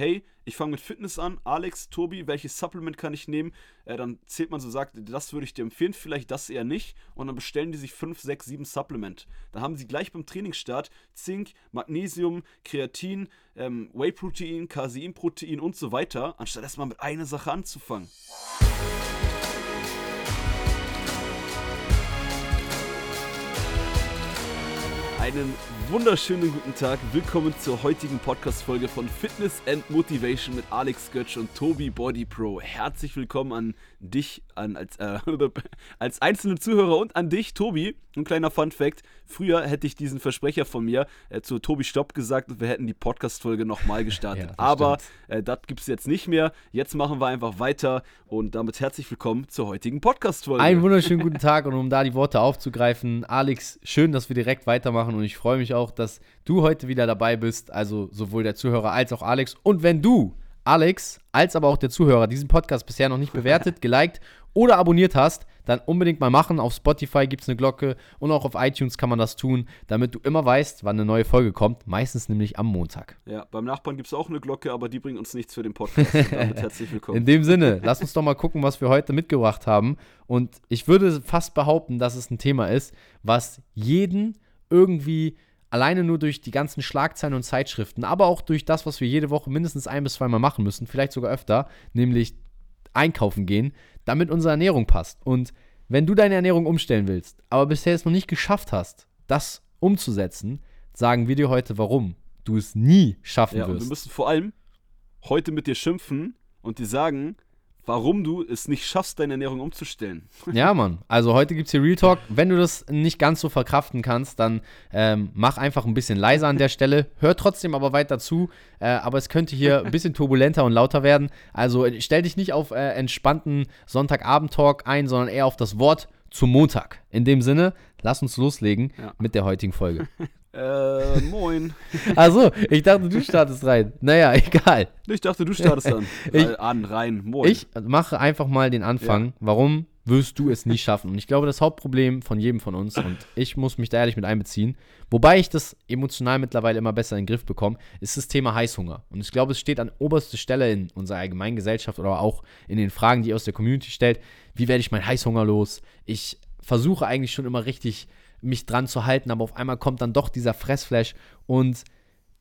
hey, ich fange mit Fitness an, Alex, Tobi, welches Supplement kann ich nehmen? Äh, dann zählt man so, sagt, das würde ich dir empfehlen, vielleicht das eher nicht. Und dann bestellen die sich 5, 6, 7 Supplement. Dann haben sie gleich beim Trainingsstart Zink, Magnesium, Kreatin, ähm, Whey-Protein, Casein-Protein und so weiter, anstatt erstmal mit einer Sache anzufangen. Einen wunderschönen guten Tag. Willkommen zur heutigen Podcast-Folge von Fitness and Motivation mit Alex Götsch und Tobi Body Pro. Herzlich willkommen an dich, an, als, äh, als einzelne Zuhörer und an dich, Tobi. Ein kleiner Fun-Fact: Früher hätte ich diesen Versprecher von mir äh, zu Tobi Stopp gesagt und wir hätten die Podcast-Folge nochmal gestartet. ja, Aber äh, das gibt es jetzt nicht mehr. Jetzt machen wir einfach weiter und damit herzlich willkommen zur heutigen Podcast-Folge. Einen wunderschönen guten Tag und um da die Worte aufzugreifen, Alex, schön, dass wir direkt weitermachen und ich freue mich auch, dass du heute wieder dabei bist. Also sowohl der Zuhörer als auch Alex. Und wenn du Alex als aber auch der Zuhörer diesen Podcast bisher noch nicht bewertet, geliked oder abonniert hast, dann unbedingt mal machen. Auf Spotify gibt es eine Glocke und auch auf iTunes kann man das tun, damit du immer weißt, wann eine neue Folge kommt. Meistens nämlich am Montag. Ja, beim Nachbarn gibt es auch eine Glocke, aber die bringt uns nichts für den Podcast. damit herzlich willkommen. In dem Sinne, lass uns doch mal gucken, was wir heute mitgebracht haben. Und ich würde fast behaupten, dass es ein Thema ist, was jeden irgendwie alleine nur durch die ganzen Schlagzeilen und Zeitschriften, aber auch durch das, was wir jede Woche mindestens ein bis zweimal machen müssen, vielleicht sogar öfter, nämlich einkaufen gehen, damit unsere Ernährung passt. Und wenn du deine Ernährung umstellen willst, aber bisher es noch nicht geschafft hast, das umzusetzen, sagen wir dir heute, warum du es nie schaffen ja, wirst. Und wir müssen vor allem heute mit dir schimpfen und dir sagen, warum du es nicht schaffst, deine Ernährung umzustellen. Ja, Mann. Also heute gibt es hier Real Talk. Wenn du das nicht ganz so verkraften kannst, dann ähm, mach einfach ein bisschen leiser an der Stelle. Hör trotzdem aber weiter zu. Äh, aber es könnte hier ein bisschen turbulenter und lauter werden. Also äh, stell dich nicht auf äh, entspannten Sonntagabend-Talk ein, sondern eher auf das Wort zum Montag. In dem Sinne, lass uns loslegen ja. mit der heutigen Folge. Äh, moin. Achso, ich dachte, du startest rein. Naja, egal. Ich dachte, du startest dann. ich, äh, an, rein, moin. Ich mache einfach mal den Anfang. Ja. Warum wirst du es nie schaffen? Und ich glaube, das Hauptproblem von jedem von uns, und ich muss mich da ehrlich mit einbeziehen, wobei ich das emotional mittlerweile immer besser in den Griff bekomme, ist das Thema Heißhunger. Und ich glaube, es steht an oberster Stelle in unserer allgemeinen Gesellschaft oder auch in den Fragen, die ihr aus der Community stellt. Wie werde ich meinen Heißhunger los? Ich versuche eigentlich schon immer richtig mich dran zu halten, aber auf einmal kommt dann doch dieser Fressflash und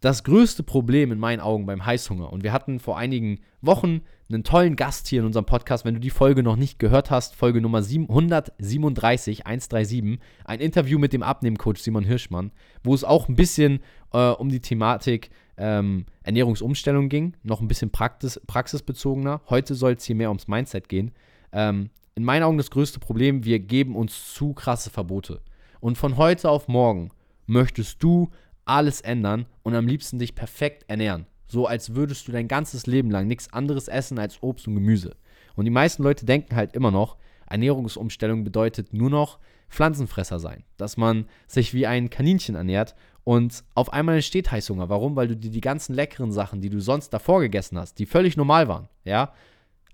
das größte Problem in meinen Augen beim Heißhunger, und wir hatten vor einigen Wochen einen tollen Gast hier in unserem Podcast, wenn du die Folge noch nicht gehört hast, Folge Nummer 137, 137, ein Interview mit dem Abnehmcoach Simon Hirschmann, wo es auch ein bisschen äh, um die Thematik ähm, Ernährungsumstellung ging, noch ein bisschen praxis, praxisbezogener. Heute soll es hier mehr ums Mindset gehen. Ähm, in meinen Augen das größte Problem, wir geben uns zu krasse Verbote. Und von heute auf morgen möchtest du alles ändern und am liebsten dich perfekt ernähren. So als würdest du dein ganzes Leben lang nichts anderes essen als Obst und Gemüse. Und die meisten Leute denken halt immer noch, Ernährungsumstellung bedeutet nur noch Pflanzenfresser sein. Dass man sich wie ein Kaninchen ernährt und auf einmal entsteht Heißhunger. Warum? Weil du dir die ganzen leckeren Sachen, die du sonst davor gegessen hast, die völlig normal waren, ja,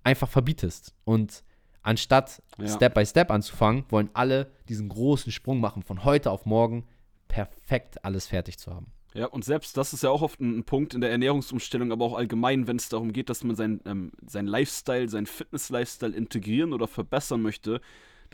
einfach verbietest. Und Anstatt ja. Step by Step anzufangen, wollen alle diesen großen Sprung machen, von heute auf morgen perfekt alles fertig zu haben. Ja, und selbst das ist ja auch oft ein, Punkt in der Ernährungsumstellung, aber auch allgemein, wenn es darum geht, dass man sein, ähm, sein Lifestyle, sein Fitness-Lifestyle integrieren oder verbessern möchte,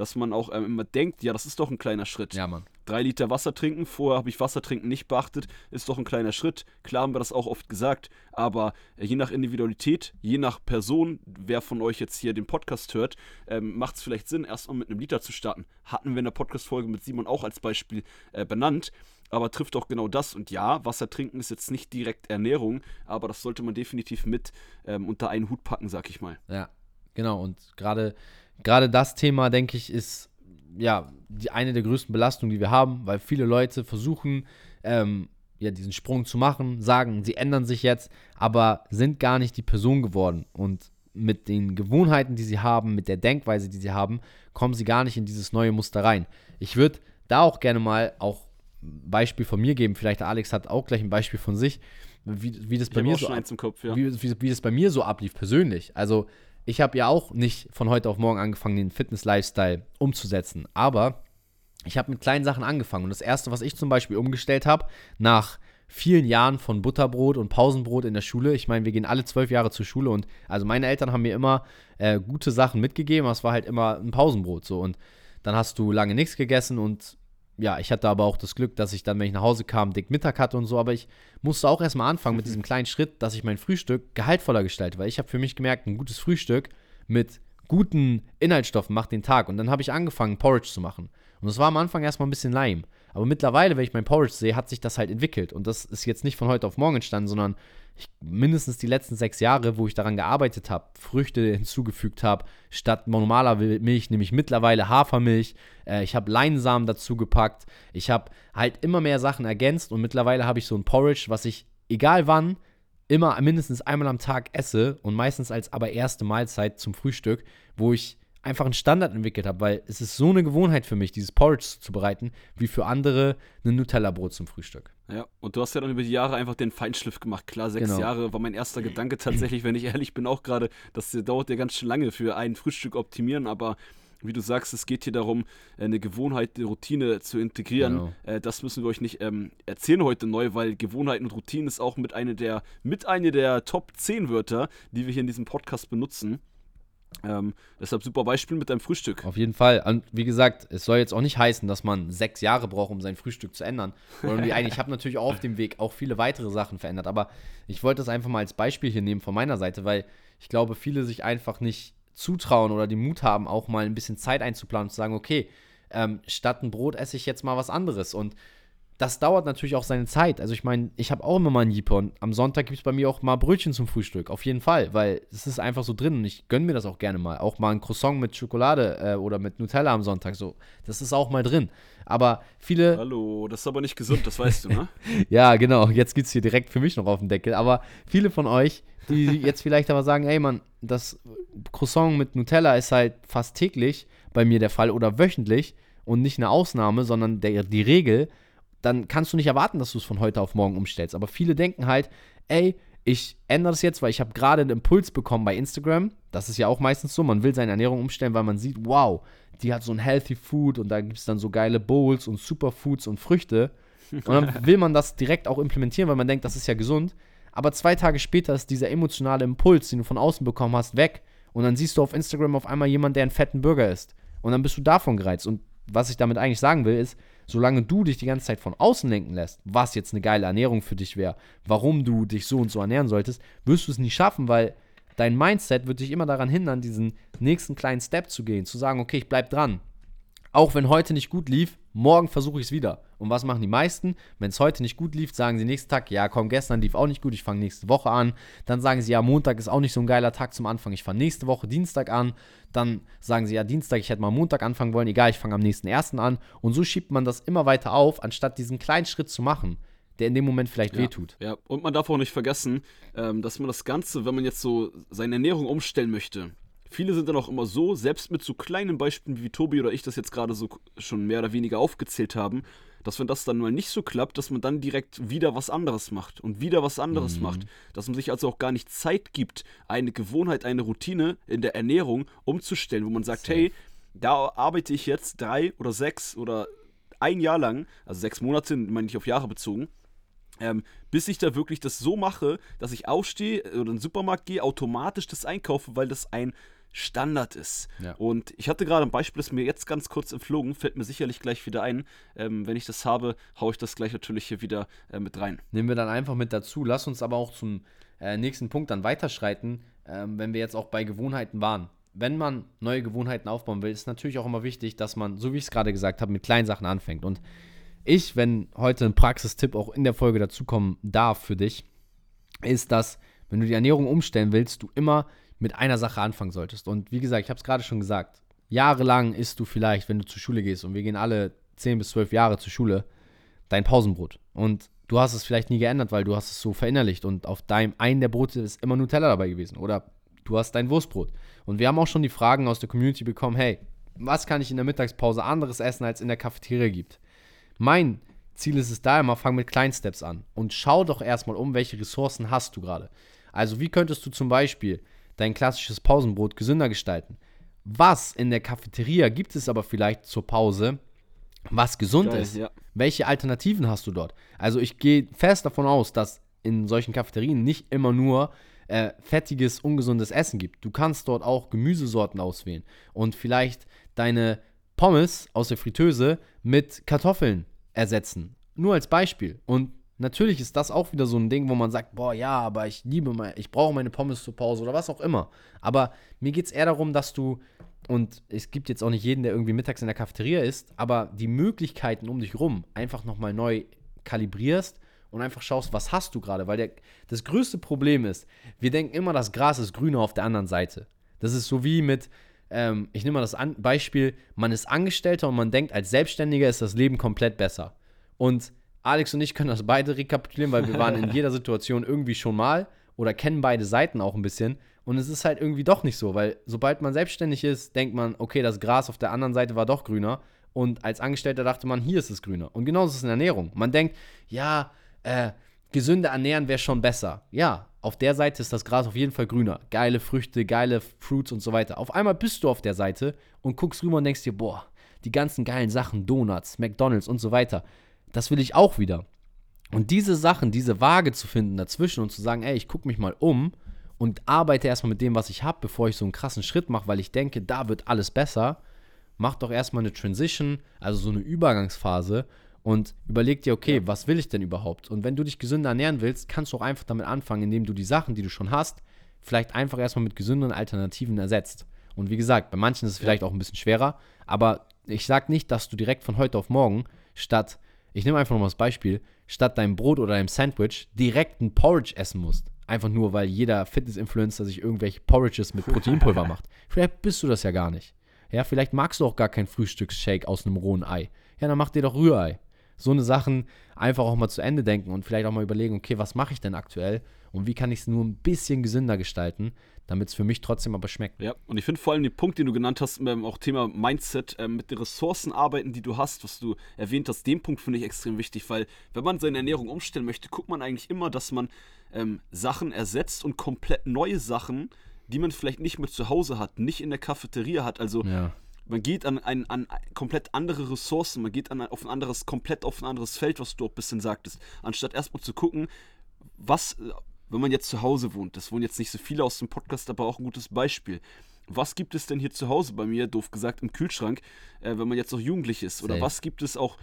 dass man auch ähm, immer denkt, ja, das ist doch ein kleiner Schritt. Ja, Mann. Drei Liter Wasser trinken, vorher habe ich Wasser trinken nicht beachtet, ist doch ein kleiner Schritt. Klar haben wir das auch oft gesagt, aber äh, je nach Individualität, je nach Person, wer von euch jetzt hier den Podcast hört, ähm, macht es vielleicht Sinn, erstmal mit einem Liter zu starten. Hatten wir in der Podcast-Folge mit Simon auch als Beispiel äh, benannt aber trifft auch genau das. Und ja, Wasser trinken ist jetzt nicht direkt Ernährung, aber das sollte man definitiv mit ähm, unter einen Hut packen, sag ich mal. Ja, genau. Und gerade gerade das Thema, denke ich, ist ja die, eine der größten Belastungen, die wir haben, weil viele Leute versuchen, ähm, ja, diesen Sprung zu machen, sagen, sie ändern sich jetzt, aber sind gar nicht die Person geworden. Und mit den Gewohnheiten, die sie haben, mit der Denkweise, die sie haben, kommen sie gar nicht in dieses neue Muster rein. Ich würde da auch gerne mal auch ein Beispiel von mir geben. Vielleicht Alex hat auch gleich ein Beispiel von sich, wie, wie das bei mir so Kopf, ja. wie, wie, wie das bei mir so ablief persönlich. Also ich habe ja auch nicht von heute auf morgen angefangen, den Fitness-Lifestyle umzusetzen, aber ich habe mit kleinen Sachen angefangen. Und das erste, was ich zum Beispiel umgestellt habe, nach vielen Jahren von Butterbrot und Pausenbrot in der Schule. Ich meine, wir gehen alle zwölf Jahre zur Schule und also meine Eltern haben mir immer äh, gute Sachen mitgegeben, aber es war halt immer ein Pausenbrot so und dann hast du lange nichts gegessen und ja, ich hatte aber auch das Glück, dass ich dann, wenn ich nach Hause kam, dick Mittag hatte und so, aber ich musste auch erstmal anfangen mit diesem kleinen Schritt, dass ich mein Frühstück gehaltvoller gestalte, weil ich habe für mich gemerkt, ein gutes Frühstück mit guten Inhaltsstoffen macht den Tag und dann habe ich angefangen, Porridge zu machen. Und das war am Anfang erstmal ein bisschen lame. Aber mittlerweile, wenn ich mein Porridge sehe, hat sich das halt entwickelt. Und das ist jetzt nicht von heute auf morgen entstanden, sondern ich, mindestens die letzten sechs Jahre, wo ich daran gearbeitet habe, Früchte hinzugefügt habe, statt normaler Milch nehme ich mittlerweile Hafermilch. Äh, ich habe Leinsamen dazu gepackt. Ich habe halt immer mehr Sachen ergänzt und mittlerweile habe ich so ein Porridge, was ich, egal wann, immer mindestens einmal am Tag esse und meistens als aber erste Mahlzeit zum Frühstück, wo ich einfach einen Standard entwickelt habe, weil es ist so eine Gewohnheit für mich, dieses Porridge zu bereiten, wie für andere ein Nutella-Brot zum Frühstück. Ja, und du hast ja dann über die Jahre einfach den Feinschliff gemacht. Klar, sechs genau. Jahre war mein erster Gedanke tatsächlich, wenn ich ehrlich bin, auch gerade, das dauert ja ganz schön lange für ein Frühstück optimieren, aber wie du sagst, es geht hier darum, eine Gewohnheit, eine Routine zu integrieren. Genau. Äh, das müssen wir euch nicht ähm, erzählen heute neu, weil Gewohnheiten und Routine ist auch mit einer der, mit einer der Top 10 Wörter, die wir hier in diesem Podcast benutzen. Ähm, deshalb super Beispiel mit deinem Frühstück. Auf jeden Fall. Und wie gesagt, es soll jetzt auch nicht heißen, dass man sechs Jahre braucht, um sein Frühstück zu ändern. ich habe natürlich auch auf dem Weg auch viele weitere Sachen verändert. Aber ich wollte das einfach mal als Beispiel hier nehmen von meiner Seite, weil ich glaube, viele sich einfach nicht zutrauen oder den Mut haben, auch mal ein bisschen Zeit einzuplanen und zu sagen, okay, ähm, statt ein Brot esse ich jetzt mal was anderes. Und das dauert natürlich auch seine Zeit. Also ich meine, ich habe auch immer mal einen und am Sonntag gibt es bei mir auch mal Brötchen zum Frühstück. Auf jeden Fall, weil es ist einfach so drin und ich gönne mir das auch gerne mal. Auch mal ein Croissant mit Schokolade äh, oder mit Nutella am Sonntag so. Das ist auch mal drin. Aber viele. Hallo, das ist aber nicht gesund, das weißt du, ne? ja, genau. Jetzt gibt es hier direkt für mich noch auf den Deckel. Aber viele von euch, die jetzt vielleicht aber sagen, ey Mann, das Croissant mit Nutella ist halt fast täglich bei mir der Fall oder wöchentlich und nicht eine Ausnahme, sondern der, die Regel dann kannst du nicht erwarten, dass du es von heute auf morgen umstellst. Aber viele denken halt, ey, ich ändere das jetzt, weil ich habe gerade einen Impuls bekommen bei Instagram. Das ist ja auch meistens so, man will seine Ernährung umstellen, weil man sieht, wow, die hat so ein Healthy Food und da gibt es dann so geile Bowls und Superfoods und Früchte. Und dann will man das direkt auch implementieren, weil man denkt, das ist ja gesund. Aber zwei Tage später ist dieser emotionale Impuls, den du von außen bekommen hast, weg. Und dann siehst du auf Instagram auf einmal jemanden, der einen fetten Burger isst. Und dann bist du davon gereizt. Und was ich damit eigentlich sagen will, ist, solange du dich die ganze Zeit von außen lenken lässt, was jetzt eine geile Ernährung für dich wäre, warum du dich so und so ernähren solltest, wirst du es nicht schaffen, weil dein Mindset wird dich immer daran hindern, diesen nächsten kleinen Step zu gehen, zu sagen, okay, ich bleib dran. Auch wenn heute nicht gut lief, morgen versuche ich es wieder. Und was machen die meisten? Wenn es heute nicht gut lief, sagen sie nächsten Tag, ja komm, gestern lief auch nicht gut, ich fange nächste Woche an. Dann sagen sie, ja, Montag ist auch nicht so ein geiler Tag zum Anfang, ich fange nächste Woche Dienstag an. Dann sagen sie, ja, Dienstag, ich hätte mal Montag anfangen wollen, egal, ich fange am nächsten ersten an. Und so schiebt man das immer weiter auf, anstatt diesen kleinen Schritt zu machen der in dem Moment vielleicht ja, wehtut. Ja, und man darf auch nicht vergessen, ähm, dass man das Ganze, wenn man jetzt so seine Ernährung umstellen möchte, Viele sind dann auch immer so, selbst mit so kleinen Beispielen wie Tobi oder ich das jetzt gerade so schon mehr oder weniger aufgezählt haben, dass wenn das dann mal nicht so klappt, dass man dann direkt wieder was anderes macht und wieder was anderes mhm. macht. Dass man sich also auch gar nicht Zeit gibt, eine Gewohnheit, eine Routine in der Ernährung umzustellen, wo man sagt, Safe. hey, da arbeite ich jetzt drei oder sechs oder ein Jahr lang, also sechs Monate, meine ich auf Jahre bezogen, ähm, bis ich da wirklich das so mache, dass ich aufstehe oder in den Supermarkt gehe, automatisch das einkaufe, weil das ein Standard ist. Ja. Und ich hatte gerade ein Beispiel, das mir jetzt ganz kurz entflogen, fällt mir sicherlich gleich wieder ein. Ähm, wenn ich das habe, haue ich das gleich natürlich hier wieder äh, mit rein. Nehmen wir dann einfach mit dazu. Lass uns aber auch zum äh, nächsten Punkt dann weiterschreiten, ähm, wenn wir jetzt auch bei Gewohnheiten waren. Wenn man neue Gewohnheiten aufbauen will, ist natürlich auch immer wichtig, dass man, so wie ich es gerade gesagt habe, mit kleinen Sachen anfängt. Und ich, wenn heute ein Praxistipp auch in der Folge dazukommen darf für dich, ist, dass, wenn du die Ernährung umstellen willst, du immer mit einer Sache anfangen solltest. Und wie gesagt, ich habe es gerade schon gesagt, jahrelang isst du vielleicht, wenn du zur Schule gehst, und wir gehen alle 10 bis 12 Jahre zur Schule, dein Pausenbrot. Und du hast es vielleicht nie geändert, weil du hast es so verinnerlicht und auf deinem einen der Brote ist immer Nutella dabei gewesen. Oder du hast dein Wurstbrot. Und wir haben auch schon die Fragen aus der Community bekommen, hey, was kann ich in der Mittagspause anderes essen, als in der Cafeteria gibt? Mein Ziel ist es da immer, fang mit kleinen Steps an und schau doch erstmal um, welche Ressourcen hast du gerade. Also wie könntest du zum Beispiel dein klassisches Pausenbrot gesünder gestalten. Was in der Cafeteria gibt es aber vielleicht zur Pause, was gesund Geil, ist. ja. Welche Alternativen hast du dort? Also ich gehe fest davon aus, dass in solchen Cafeterien nicht immer nur äh, fettiges, ungesundes Essen gibt. Du kannst dort auch Gemüsesorten auswählen und vielleicht deine Pommes aus der Fritteuse mit Kartoffeln ersetzen. Nur als Beispiel. Und natürlich ist das auch wieder so ein Ding, wo man sagt, boah, ja, aber ich liebe mein, ich brauche meine Pommes zur Pause oder was auch immer. Aber mir geht es eher darum, dass du, und es gibt jetzt auch nicht jeden, der irgendwie mittags in der Cafeteria ist, aber die Möglichkeiten um dich rum einfach nochmal neu kalibrierst und einfach schaust, was hast du gerade. Weil der, das größte Problem ist, wir denken immer, das Gras ist grüner auf der anderen Seite. Das ist so wie mit, ähm, ich nehme mal das Beispiel, man ist Angestellter und man denkt, als Selbstständiger ist das Leben komplett besser. Und Alex und ich können das beide rekapitulieren, weil wir waren in jeder Situation irgendwie schon mal oder kennen beide Seiten auch ein bisschen. Und es ist halt irgendwie doch nicht so, weil sobald man selbstständig ist, denkt man, okay, das Gras auf der anderen Seite war doch grüner. Und als Angestellter dachte man, hier ist es grüner. Und genauso ist es in Ernährung. Man denkt, ja, äh, gesünder ernähren wäre schon besser. Ja, auf der Seite ist das Gras auf jeden Fall grüner. Geile Früchte, geile Fruits und so weiter. Auf einmal bist du auf der Seite und guckst rüber und denkst dir, boah, die ganzen geilen Sachen, Donuts, McDonalds und so weiter, das will ich auch wieder. Und diese Sachen, diese Waage zu finden dazwischen und zu sagen, ey, ich gucke mich mal um und arbeite erstmal mit dem, was ich habe, bevor ich so einen krassen Schritt mache, weil ich denke, da wird alles besser, mach doch erstmal eine Transition, also so eine Übergangsphase und überleg dir, okay, was will ich denn überhaupt? Und wenn du dich gesünder ernähren willst, kannst du auch einfach damit anfangen, indem du die Sachen, die du schon hast, vielleicht einfach erstmal mit gesünderen Alternativen ersetzt. Und wie gesagt, bei manchen ist es vielleicht auch ein bisschen schwerer, aber ich sage nicht, dass du direkt von heute auf morgen statt, ich nehme einfach nochmal das Beispiel, statt deinem Brot oder deinem Sandwich direkt ein Porridge essen musst. Einfach nur, weil jeder Fitness-Influencer sich irgendwelche Porridges mit Proteinpulver macht. Vielleicht bist du das ja gar nicht. Ja, vielleicht magst du auch gar keinen Frühstücksshake aus einem rohen Ei. Ja, dann mach dir doch Rührei. So eine Sachen einfach auch mal zu Ende denken und vielleicht auch mal überlegen, okay, was mache ich denn aktuell und wie kann ich es nur ein bisschen gesünder gestalten, damit es für mich trotzdem aber schmeckt. Ja, und ich finde vor allem den Punkt, den du genannt hast, ähm, auch Thema Mindset, ähm, mit den Ressourcen arbeiten, die du hast, was du erwähnt hast, den Punkt finde ich extrem wichtig, weil wenn man seine Ernährung umstellen möchte, guckt man eigentlich immer, dass man ähm, Sachen ersetzt und komplett neue Sachen, die man vielleicht nicht mehr zu Hause hat, nicht in der Cafeteria hat. Also Ja. man geht an, ein, an komplett andere Ressourcen, man geht an, auf ein anderes, komplett auf ein anderes Feld, was du auch ein bisschen sagtest, anstatt erstmal zu gucken, was, wenn man jetzt zu Hause wohnt, das wohnen jetzt nicht so viele aus dem Podcast, aber auch ein gutes Beispiel. Was gibt es denn hier zu Hause bei mir, doof gesagt, im Kühlschrank, äh, wenn man jetzt noch jugendlich ist? Oder Safe. was gibt es auch,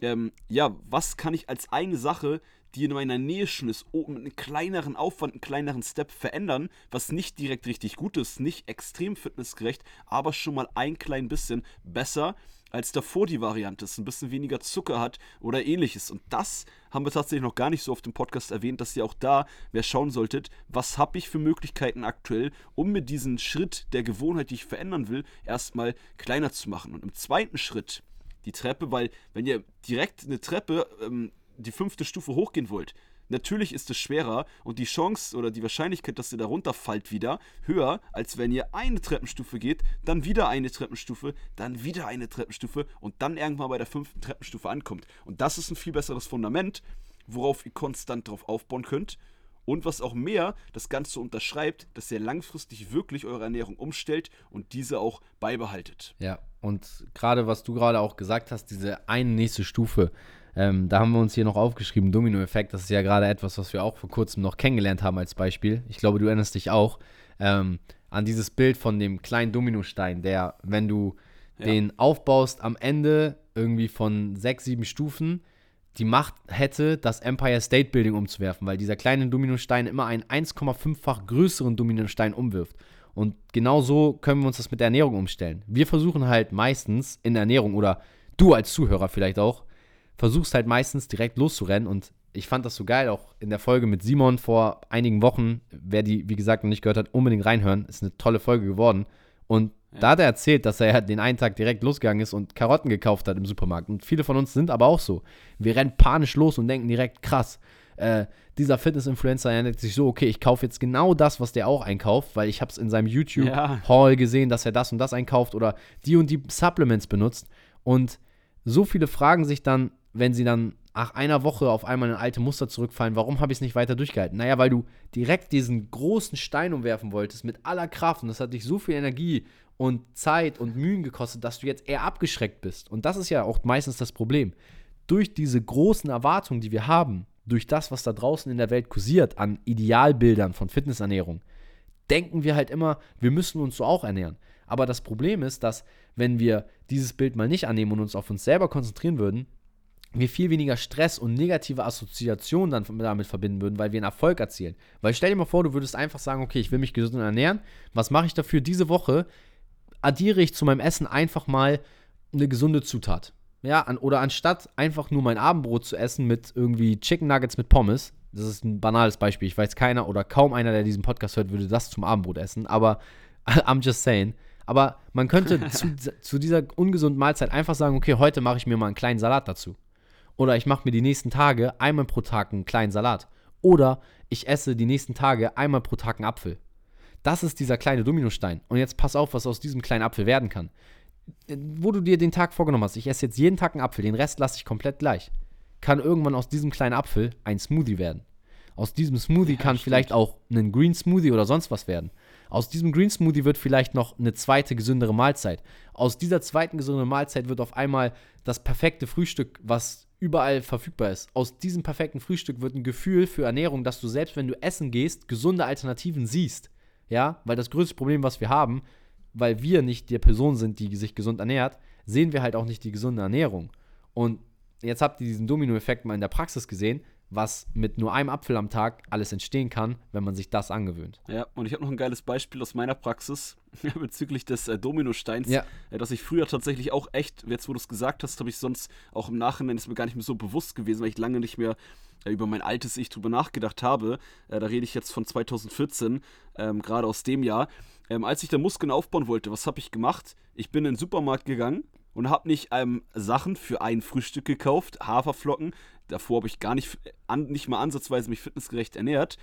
ähm, ja, was kann ich als eine Sache, die in meiner Nähe schon ist, oh, mit einem kleineren Aufwand, einem kleineren Step verändern, was nicht direkt richtig gut ist, nicht extrem fitnessgerecht, aber schon mal ein klein bisschen besser als davor die Variante ist, ein bisschen weniger Zucker hat oder ähnliches. Und das haben wir tatsächlich noch gar nicht so auf dem Podcast erwähnt, dass ihr auch da, wer schauen solltet, was habe ich für Möglichkeiten aktuell, um mir diesen Schritt der Gewohnheit, die ich verändern will, erstmal kleiner zu machen. Und im zweiten Schritt, die Treppe, weil wenn ihr direkt eine Treppe, ähm, die fünfte Stufe hochgehen wollt, natürlich ist es schwerer und die Chance oder die Wahrscheinlichkeit, dass ihr da runterfallt wieder, höher, als wenn ihr eine Treppenstufe geht, dann wieder eine Treppenstufe, dann wieder eine Treppenstufe und dann irgendwann bei der fünften Treppenstufe ankommt. Und das ist ein viel besseres Fundament, worauf ihr konstant drauf aufbauen könnt. Und was auch mehr das Ganze unterschreibt, dass ihr langfristig wirklich eure Ernährung umstellt und diese auch beibehaltet. Ja, und gerade was du gerade auch gesagt hast, diese eine nächste Stufe, ähm, da haben wir uns hier noch aufgeschrieben, Domino-Effekt, das ist ja gerade etwas, was wir auch vor kurzem noch kennengelernt haben als Beispiel. Ich glaube, du erinnerst dich auch ähm, an dieses Bild von dem kleinen Dominostein, der, wenn du Ja. den aufbaust, am Ende irgendwie von sechs, sieben Stufen die Macht hätte, das Empire State Building umzuwerfen, weil dieser kleine Dominostein immer einen 1,5-fach größeren Dominostein umwirft. Und genau so können wir uns das mit der Ernährung umstellen. Wir versuchen halt meistens in der Ernährung oder du als Zuhörer vielleicht auch, versuchst halt meistens direkt loszurennen und ich fand das so geil, auch in der Folge mit Simon vor einigen Wochen. Wer die, wie gesagt, noch nicht gehört hat, unbedingt reinhören. Ist eine tolle Folge geworden. Und da hat er erzählt, dass er den einen Tag direkt losgegangen ist und Karotten gekauft hat im Supermarkt. Und viele von uns sind aber auch so. Wir rennen panisch los und denken direkt, krass, äh, dieser Fitness-Influencer erinnert sich so, okay, ich kaufe jetzt genau das, was der auch einkauft, weil ich habe es in seinem Ja. YouTube-Haul gesehen, dass er das und das einkauft oder die und die Supplements benutzt. Und so viele fragen sich dann, wenn sie dann nach einer Woche auf einmal in alte Muster zurückfallen, warum habe ich es nicht weiter durchgehalten? Naja, weil du direkt diesen großen Stein umwerfen wolltest mit aller Kraft und das hat dich so viel Energie und Zeit und Mühen gekostet, dass du jetzt eher abgeschreckt bist. Und das ist ja auch meistens das Problem. Durch diese großen Erwartungen, die wir haben, durch das, was da draußen in der Welt kursiert an Idealbildern von Fitnessernährung, denken wir halt immer, wir müssen uns so auch ernähren. Aber das Problem ist, dass wenn wir dieses Bild mal nicht annehmen und uns auf uns selber konzentrieren würden, wir viel weniger Stress und negative Assoziationen dann damit verbinden würden, weil wir einen Erfolg erzielen. Weil stell dir mal vor, du würdest einfach sagen, okay, ich will mich gesund ernähren. Was mache ich dafür? Diese Woche addiere ich zu meinem Essen einfach mal eine gesunde Zutat. Ja, an, oder anstatt einfach nur mein Abendbrot zu essen mit irgendwie Chicken Nuggets mit Pommes, das ist ein banales Beispiel, ich weiß keiner oder kaum einer, der diesen Podcast hört, würde das zum Abendbrot essen, aber I'm just saying. Aber man könnte zu, zu dieser ungesunden Mahlzeit einfach sagen, okay, heute mache ich mir mal einen kleinen Salat dazu. Oder ich mache mir die nächsten Tage einmal pro Tag einen kleinen Salat. Oder ich esse die nächsten Tage einmal pro Tag einen Apfel. Das ist dieser kleine Dominostein. Und jetzt pass auf, was aus diesem kleinen Apfel werden kann. Wo du dir den Tag vorgenommen hast, ich esse jetzt jeden Tag einen Apfel, den Rest lasse ich komplett gleich. Kann irgendwann aus diesem kleinen Apfel ein Smoothie werden. Aus diesem Smoothie ja, kann stimmt. vielleicht auch ein Green Smoothie oder sonst was werden. Aus diesem Green Smoothie wird vielleicht noch eine zweite gesündere Mahlzeit. Aus dieser zweiten gesünderen Mahlzeit wird auf einmal das perfekte Frühstück, was überall verfügbar ist. Aus diesem perfekten Frühstück wird ein Gefühl für Ernährung, dass du selbst, wenn du essen gehst, gesunde Alternativen siehst. Ja, weil das größte Problem, was wir haben, weil wir nicht die Person sind, die sich gesund ernährt, sehen wir halt auch nicht die gesunde Ernährung. Und jetzt habt ihr diesen Dominoeffekt mal in der Praxis gesehen was mit nur einem Apfel am Tag alles entstehen kann, wenn man sich das angewöhnt. Ja, und ich habe noch ein geiles Beispiel aus meiner Praxis bezüglich des äh, Dominosteins, ja. äh, dass ich früher tatsächlich auch echt, jetzt wo du es gesagt hast, habe ich sonst auch im Nachhinein ist mir gar nicht mehr so bewusst gewesen, weil ich lange nicht mehr äh, über mein altes Ich drüber nachgedacht habe. Äh, da rede ich jetzt von 2014, ähm, gerade aus dem Jahr. Ähm, als ich da Muskeln aufbauen wollte, was habe ich gemacht? Ich bin in den Supermarkt gegangen und habe nicht ähm, Sachen für ein Frühstück gekauft, Haferflocken, davor habe ich gar nicht, an, nicht mal ansatzweise mich fitnessgerecht ernährt.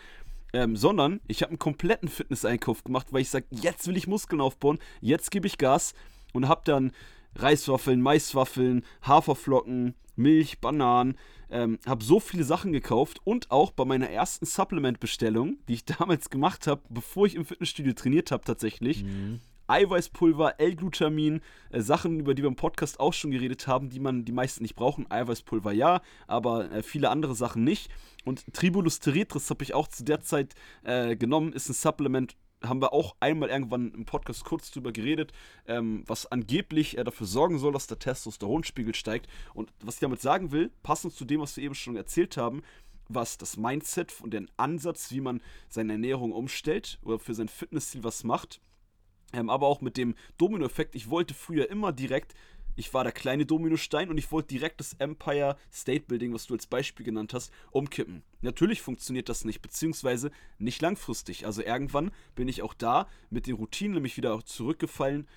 Ähm, sondern ich habe einen kompletten Fitnesseinkauf gemacht, weil ich sage, jetzt will ich Muskeln aufbauen, jetzt gebe ich Gas und habe dann Reiswaffeln, Maiswaffeln, Haferflocken, Milch, Bananen, ähm, habe so viele Sachen gekauft und auch bei meiner ersten Supplement-Bestellung, die ich damals gemacht habe, bevor ich im Fitnessstudio trainiert habe tatsächlich, mhm. Eiweißpulver, L-Glutamin, äh, Sachen, über die wir im Podcast auch schon geredet haben, die man die meisten nicht brauchen. Eiweißpulver ja, aber äh, viele andere Sachen nicht. Und Tribulus terretris habe ich auch zu der Zeit äh, genommen, ist ein Supplement, haben wir auch einmal irgendwann im Podcast kurz drüber geredet, ähm, was angeblich äh, dafür sorgen soll, dass der Testosteronspiegel steigt. Und was ich damit sagen will, passend zu dem, was wir eben schon erzählt haben, was das Mindset und den Ansatz, wie man seine Ernährung umstellt oder für sein Fitnessziel was macht, ähm, aber auch mit dem Domino-Effekt. Ich wollte früher immer direkt, ich war der kleine Dominostein und ich wollte direkt das Empire State Building, was du als Beispiel genannt hast, umkippen. Natürlich funktioniert das nicht, beziehungsweise nicht langfristig. Also irgendwann bin ich auch da mit den Routinen nämlich wieder zurückgefallen,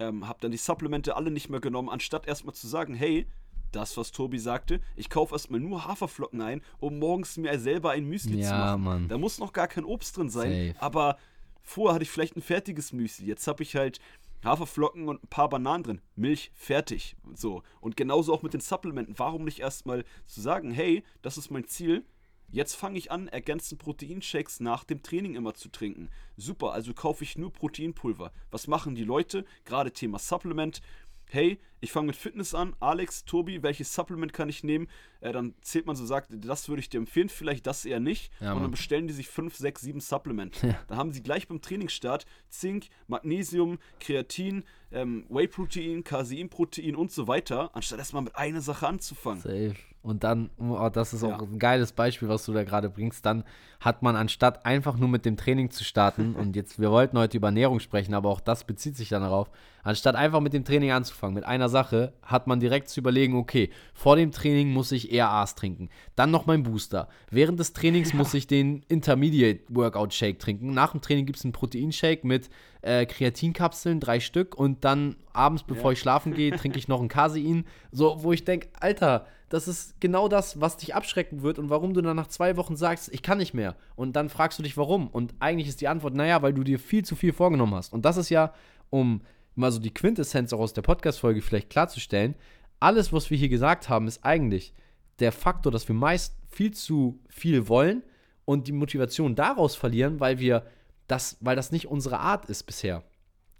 ähm, habe dann die Supplemente alle nicht mehr genommen, anstatt erstmal zu sagen, hey, das, was Tobi sagte, ich kaufe erstmal nur Haferflocken ein, um morgens mir selber ein Müsli ja, zu machen. Mann. Da muss noch gar kein Obst drin sein, Safe. aber Vorher hatte ich vielleicht ein fertiges Müsli. Jetzt habe ich halt Haferflocken und ein paar Bananen drin. Milch, fertig. So. Und genauso auch mit den Supplementen. Warum nicht erstmal zu sagen, hey, das ist mein Ziel. Jetzt fange ich an, ergänzend Proteinshakes nach dem Training immer zu trinken. Super, also kaufe ich nur Proteinpulver. Was machen die Leute? Gerade Thema Supplement hey, ich fange mit Fitness an, Alex, Tobi, welches Supplement kann ich nehmen? Äh, dann zählt man so, sagt, das würde ich dir empfehlen, vielleicht das eher nicht. Ja, und dann bestellen die sich 5, 6, 7 Supplement. Ja. Dann haben sie gleich beim Trainingsstart Zink, Magnesium, Kreatin, ähm, Whey-Protein, Casein-Protein und so weiter, anstatt erstmal mit einer Sache anzufangen. Safe. Und dann, oh, das ist auch ja. ein geiles Beispiel, was du da gerade bringst. Dann hat man anstatt einfach nur mit dem Training zu starten, und jetzt, wir wollten heute über Ernährung sprechen, aber auch das bezieht sich dann darauf, anstatt einfach mit dem Training anzufangen, mit einer Sache, hat man direkt zu überlegen, okay, vor dem Training muss ich eher Aas trinken, dann noch mein Booster. Während des Trainings ja. muss ich den Intermediate Workout Shake trinken. Nach dem Training gibt es einen Proteinshake mit äh, Kreatinkapseln, drei Stück, und dann abends, bevor ja. ich schlafen gehe, trinke ich noch ein Casein. So, wo ich denke, Alter, das ist genau das, was dich abschrecken wird und warum du dann nach zwei Wochen sagst, ich kann nicht mehr. Und dann fragst du dich, warum. Und eigentlich ist die Antwort, naja, weil du dir viel zu viel vorgenommen hast. Und das ist ja, um mal so die Quintessenz auch aus der Podcast-Folge vielleicht klarzustellen, alles, was wir hier gesagt haben, ist eigentlich der Faktor, dass wir meist viel zu viel wollen und die Motivation daraus verlieren, weil wir das, weil das nicht unsere Art ist bisher.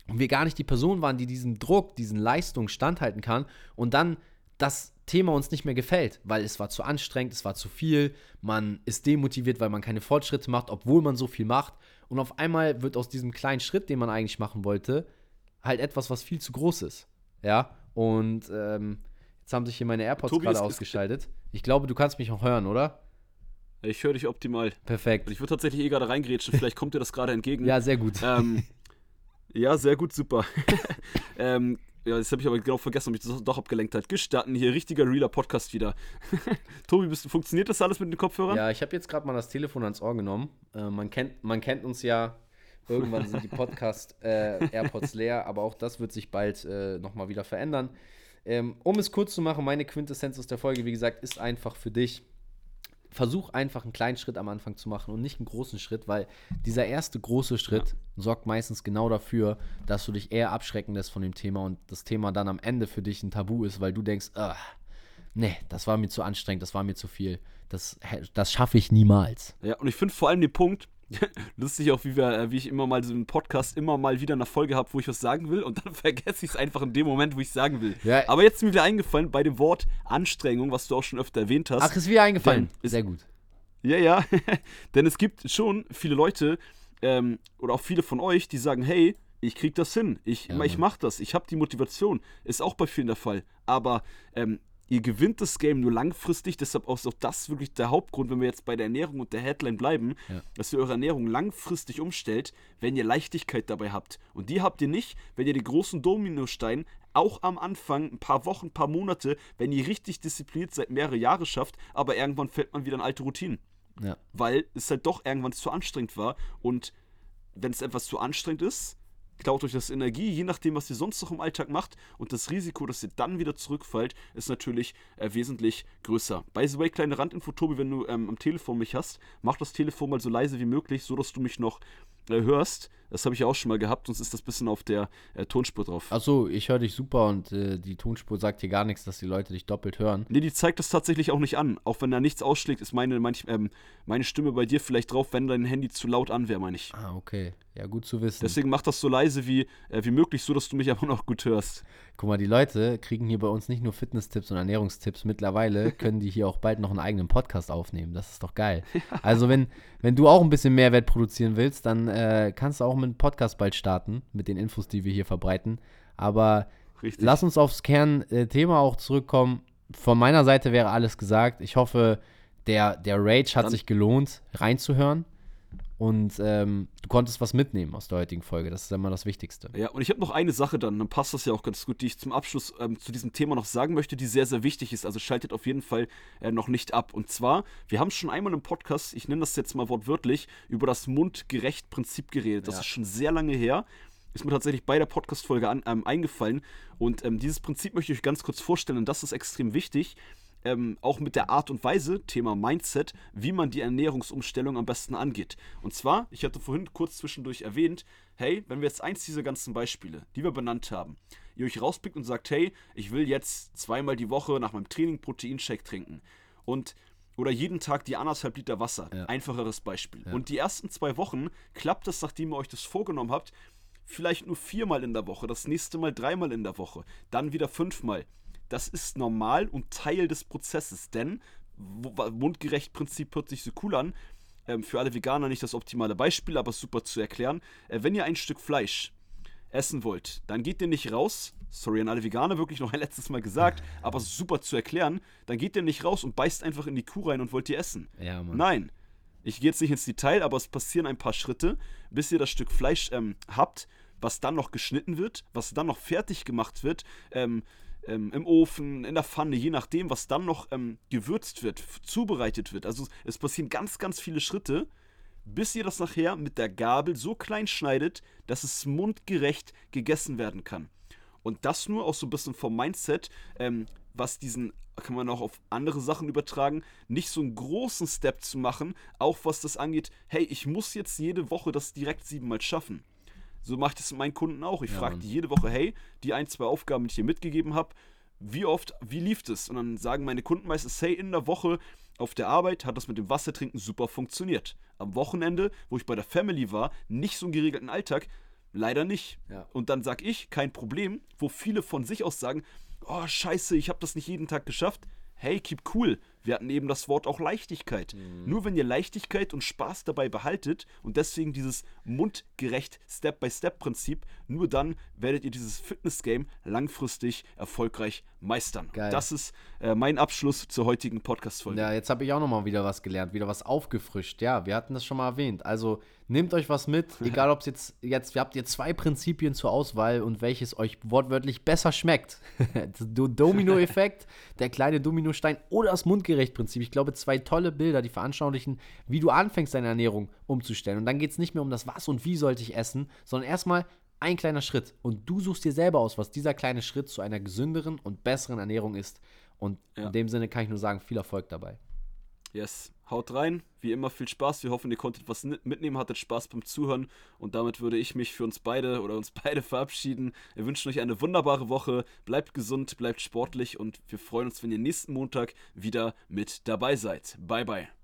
Und wir gar nicht die Person waren, die diesen Druck, diesen Leistung standhalten kann und dann das Thema uns nicht mehr gefällt, weil es war zu anstrengend, es war zu viel, man ist demotiviert, weil man keine Fortschritte macht, obwohl man so viel macht. Und auf einmal wird aus diesem kleinen Schritt, den man eigentlich machen wollte, halt etwas, was viel zu groß ist. Ja, und ähm, jetzt haben sich hier meine AirPods gerade ausgeschaltet. Ich glaube, du kannst mich auch hören, oder? Ich höre dich optimal. Perfekt. Ich würde tatsächlich eh gerade reingrätschen, vielleicht kommt dir das gerade entgegen. ja, sehr gut. Ähm, ja, sehr gut, super. ähm, ja, das habe ich aber genau vergessen, ob mich das doch abgelenkt hat. Gestatten, hier richtiger realer Podcast wieder. Tobi, bist, funktioniert das alles mit den Kopfhörern? Ja, ich habe jetzt gerade mal das Telefon ans Ohr genommen. Äh, man, kennt, man kennt uns ja. Irgendwann sind die Podcast-AirPods äh, leer, aber auch das wird sich bald äh, nochmal wieder verändern. Ähm, um es kurz zu machen, meine Quintessenz aus der Folge, wie gesagt, ist einfach für dich versuch einfach einen kleinen Schritt am Anfang zu machen und nicht einen großen Schritt, weil dieser erste große Schritt ja. sorgt meistens genau dafür, dass du dich eher abschrecken lässt von dem Thema und das Thema dann am Ende für dich ein Tabu ist, weil du denkst, nee, das war mir zu anstrengend, das war mir zu viel, das, das schaffe ich niemals. Ja, und ich finde vor allem den Punkt, lustig auch, wie, wir, äh, wie ich immer mal so einen Podcast immer mal wieder eine Folge habe, wo ich was sagen will und dann vergesse ich es einfach in dem Moment, wo ich sagen will. Ja. Aber jetzt ist mir wieder eingefallen bei dem Wort Anstrengung, was du auch schon öfter erwähnt hast. Ach, ist wieder eingefallen. Ist, Sehr gut. Ja, ja. Denn es gibt schon viele Leute ähm, oder auch viele von euch, die sagen, hey, ich krieg das hin, ich, ja, ich mach das, ich habe die Motivation. Ist auch bei vielen der Fall. Aber ähm, ihr gewinnt das Game nur langfristig, deshalb ist auch das wirklich der Hauptgrund, wenn wir jetzt bei der Ernährung und der Headline bleiben, ja. dass ihr eure Ernährung langfristig umstellt, wenn ihr Leichtigkeit dabei habt. Und die habt ihr nicht, wenn ihr den großen Dominostein auch am Anfang, ein paar Wochen, ein paar Monate, wenn ihr richtig diszipliniert seid, mehrere Jahre schafft, aber irgendwann fällt man wieder in alte Routinen. Ja. Weil es halt doch irgendwann zu anstrengend war und wenn es etwas zu anstrengend ist, klaut euch das Energie, je nachdem, was ihr sonst noch im Alltag macht. Und das Risiko, dass ihr dann wieder zurückfällt, ist natürlich äh, wesentlich größer. By the way, kleine Randinfo, Tobi, wenn du ähm, am Telefon mich hast, mach das Telefon mal so leise wie möglich, so dass du mich noch hörst. Das habe ich ja auch schon mal gehabt, sonst ist das ein bisschen auf der äh, Tonspur drauf. Achso, ich höre dich super und äh, die Tonspur sagt dir gar nichts, dass die Leute dich doppelt hören. Nee, die zeigt das tatsächlich auch nicht an. Auch wenn da nichts ausschlägt, ist meine, manch, ähm, meine Stimme bei dir vielleicht drauf, wenn dein Handy zu laut an wäre, meine ich. Ah, okay. Ja, gut zu wissen. Deswegen mach das so leise wie, äh, wie möglich, so dass du mich aber noch gut hörst. Guck mal, die Leute kriegen hier bei uns nicht nur Fitness-Tipps und Ernährungstipps. Mittlerweile können die hier auch bald noch einen eigenen Podcast aufnehmen. Das ist doch geil. Also, wenn, wenn du auch ein bisschen Mehrwert produzieren willst, dann äh, kannst du auch mit einem Podcast bald starten, mit den Infos, die wir hier verbreiten. Aber Richtig. lass uns aufs Kernthema auch zurückkommen. Von meiner Seite wäre alles gesagt. Ich hoffe, der, der Rage hat dann sich gelohnt, reinzuhören. Und ähm, du konntest was mitnehmen aus der heutigen Folge. Das ist immer das Wichtigste. Ja, und ich habe noch eine Sache dann, dann passt das ja auch ganz gut, die ich zum Abschluss ähm, zu diesem Thema noch sagen möchte, die sehr, sehr wichtig ist. Also schaltet auf jeden Fall äh, noch nicht ab. Und zwar, wir haben schon einmal im Podcast, ich nenne das jetzt mal wortwörtlich, über das Mundgerecht-Prinzip geredet. Das ja. ist schon sehr lange her ist mir tatsächlich bei der Podcast-Folge ähm, eingefallen. Und ähm, dieses Prinzip möchte ich euch ganz kurz vorstellen. Und das ist extrem wichtig ähm, auch mit der Art und Weise, Thema Mindset, wie man die Ernährungsumstellung am besten angeht. Und zwar, ich hatte vorhin kurz zwischendurch erwähnt, hey, wenn wir jetzt eins dieser ganzen Beispiele, die wir benannt haben, ihr euch rauspickt und sagt, hey, ich will jetzt zweimal die Woche nach meinem Training Proteinshake trinken und oder jeden Tag die anderthalb Liter Wasser. Ja. Einfacheres Beispiel. Ja. Und die ersten zwei Wochen klappt das, nachdem ihr euch das vorgenommen habt, vielleicht nur viermal in der Woche, das nächste Mal dreimal in der Woche, dann wieder fünfmal das ist normal und Teil des Prozesses, denn mundgerecht Prinzip hört sich so cool an. Ähm, für alle Veganer nicht das optimale Beispiel, aber super zu erklären. Äh, wenn ihr ein Stück Fleisch essen wollt, dann geht ihr nicht raus. Sorry an alle Veganer, wirklich noch ein letztes Mal gesagt, aber super zu erklären. Dann geht ihr nicht raus und beißt einfach in die Kuh rein und wollt ihr essen. Ja, Nein. Ich gehe jetzt nicht ins Detail, aber es passieren ein paar Schritte, bis ihr das Stück Fleisch ähm, habt, was dann noch geschnitten wird, was dann noch fertig gemacht wird. Ähm, ähm, im Ofen, in der Pfanne, je nachdem, was dann noch ähm, gewürzt wird, zubereitet wird. Also es passieren ganz, ganz viele Schritte, bis ihr das nachher mit der Gabel so klein schneidet, dass es mundgerecht gegessen werden kann. Und das nur auch so ein bisschen vom Mindset, ähm, was diesen, kann man auch auf andere Sachen übertragen, nicht so einen großen Step zu machen, auch was das angeht, hey, ich muss jetzt jede Woche das direkt siebenmal schaffen. So mache ich das mit meinen Kunden auch. Ich ja, frage die jede Woche, hey, die ein, zwei Aufgaben, die ich hier mitgegeben habe, wie oft, wie lief es? Und dann sagen meine Kunden meistens, hey, in der Woche auf der Arbeit hat das mit dem Wassertrinken super funktioniert. Am Wochenende, wo ich bei der Family war, nicht so einen geregelten Alltag, leider nicht. Ja. Und dann sag ich, kein Problem, wo viele von sich aus sagen, oh scheiße, ich habe das nicht jeden Tag geschafft. Hey, keep cool. Wir hatten eben das Wort auch Leichtigkeit. Nur wenn ihr Leichtigkeit und Spaß dabei behaltet und deswegen dieses mundgerecht Step-by-Step-Prinzip, nur dann werdet ihr dieses Fitness-Game langfristig erfolgreich meistern. Geil. Das ist äh, mein Abschluss zur heutigen Podcast-Folge. Ja, jetzt habe ich auch nochmal wieder was gelernt, wieder was aufgefrischt. Ja, wir hatten das schon mal erwähnt. Also nehmt euch was mit, egal ob es jetzt, jetzt, wir habt ihr zwei Prinzipien zur Auswahl und welches euch wortwörtlich besser schmeckt. Domino-Effekt, der kleine Dominostein oder das Mundgerecht-Prinzip. Ich glaube, zwei tolle Bilder, die veranschaulichen, wie du anfängst, deine Ernährung umzustellen. Und dann geht es nicht mehr um das Was und Wie sollte ich essen, sondern erstmal ein kleiner Schritt. Und du suchst dir selber aus, was dieser kleine Schritt zu einer gesünderen und besseren Ernährung ist. Und Ja. in dem Sinne kann ich nur sagen, viel Erfolg dabei. Yes, haut rein. Wie immer viel Spaß. Wir hoffen, ihr konntet was mitnehmen, hattet Spaß beim Zuhören. Und damit würde ich mich für uns beide oder uns beide verabschieden. Wir wünschen euch eine wunderbare Woche. Bleibt gesund, bleibt sportlich und wir freuen uns, wenn ihr nächsten Montag wieder mit dabei seid. Bye, bye.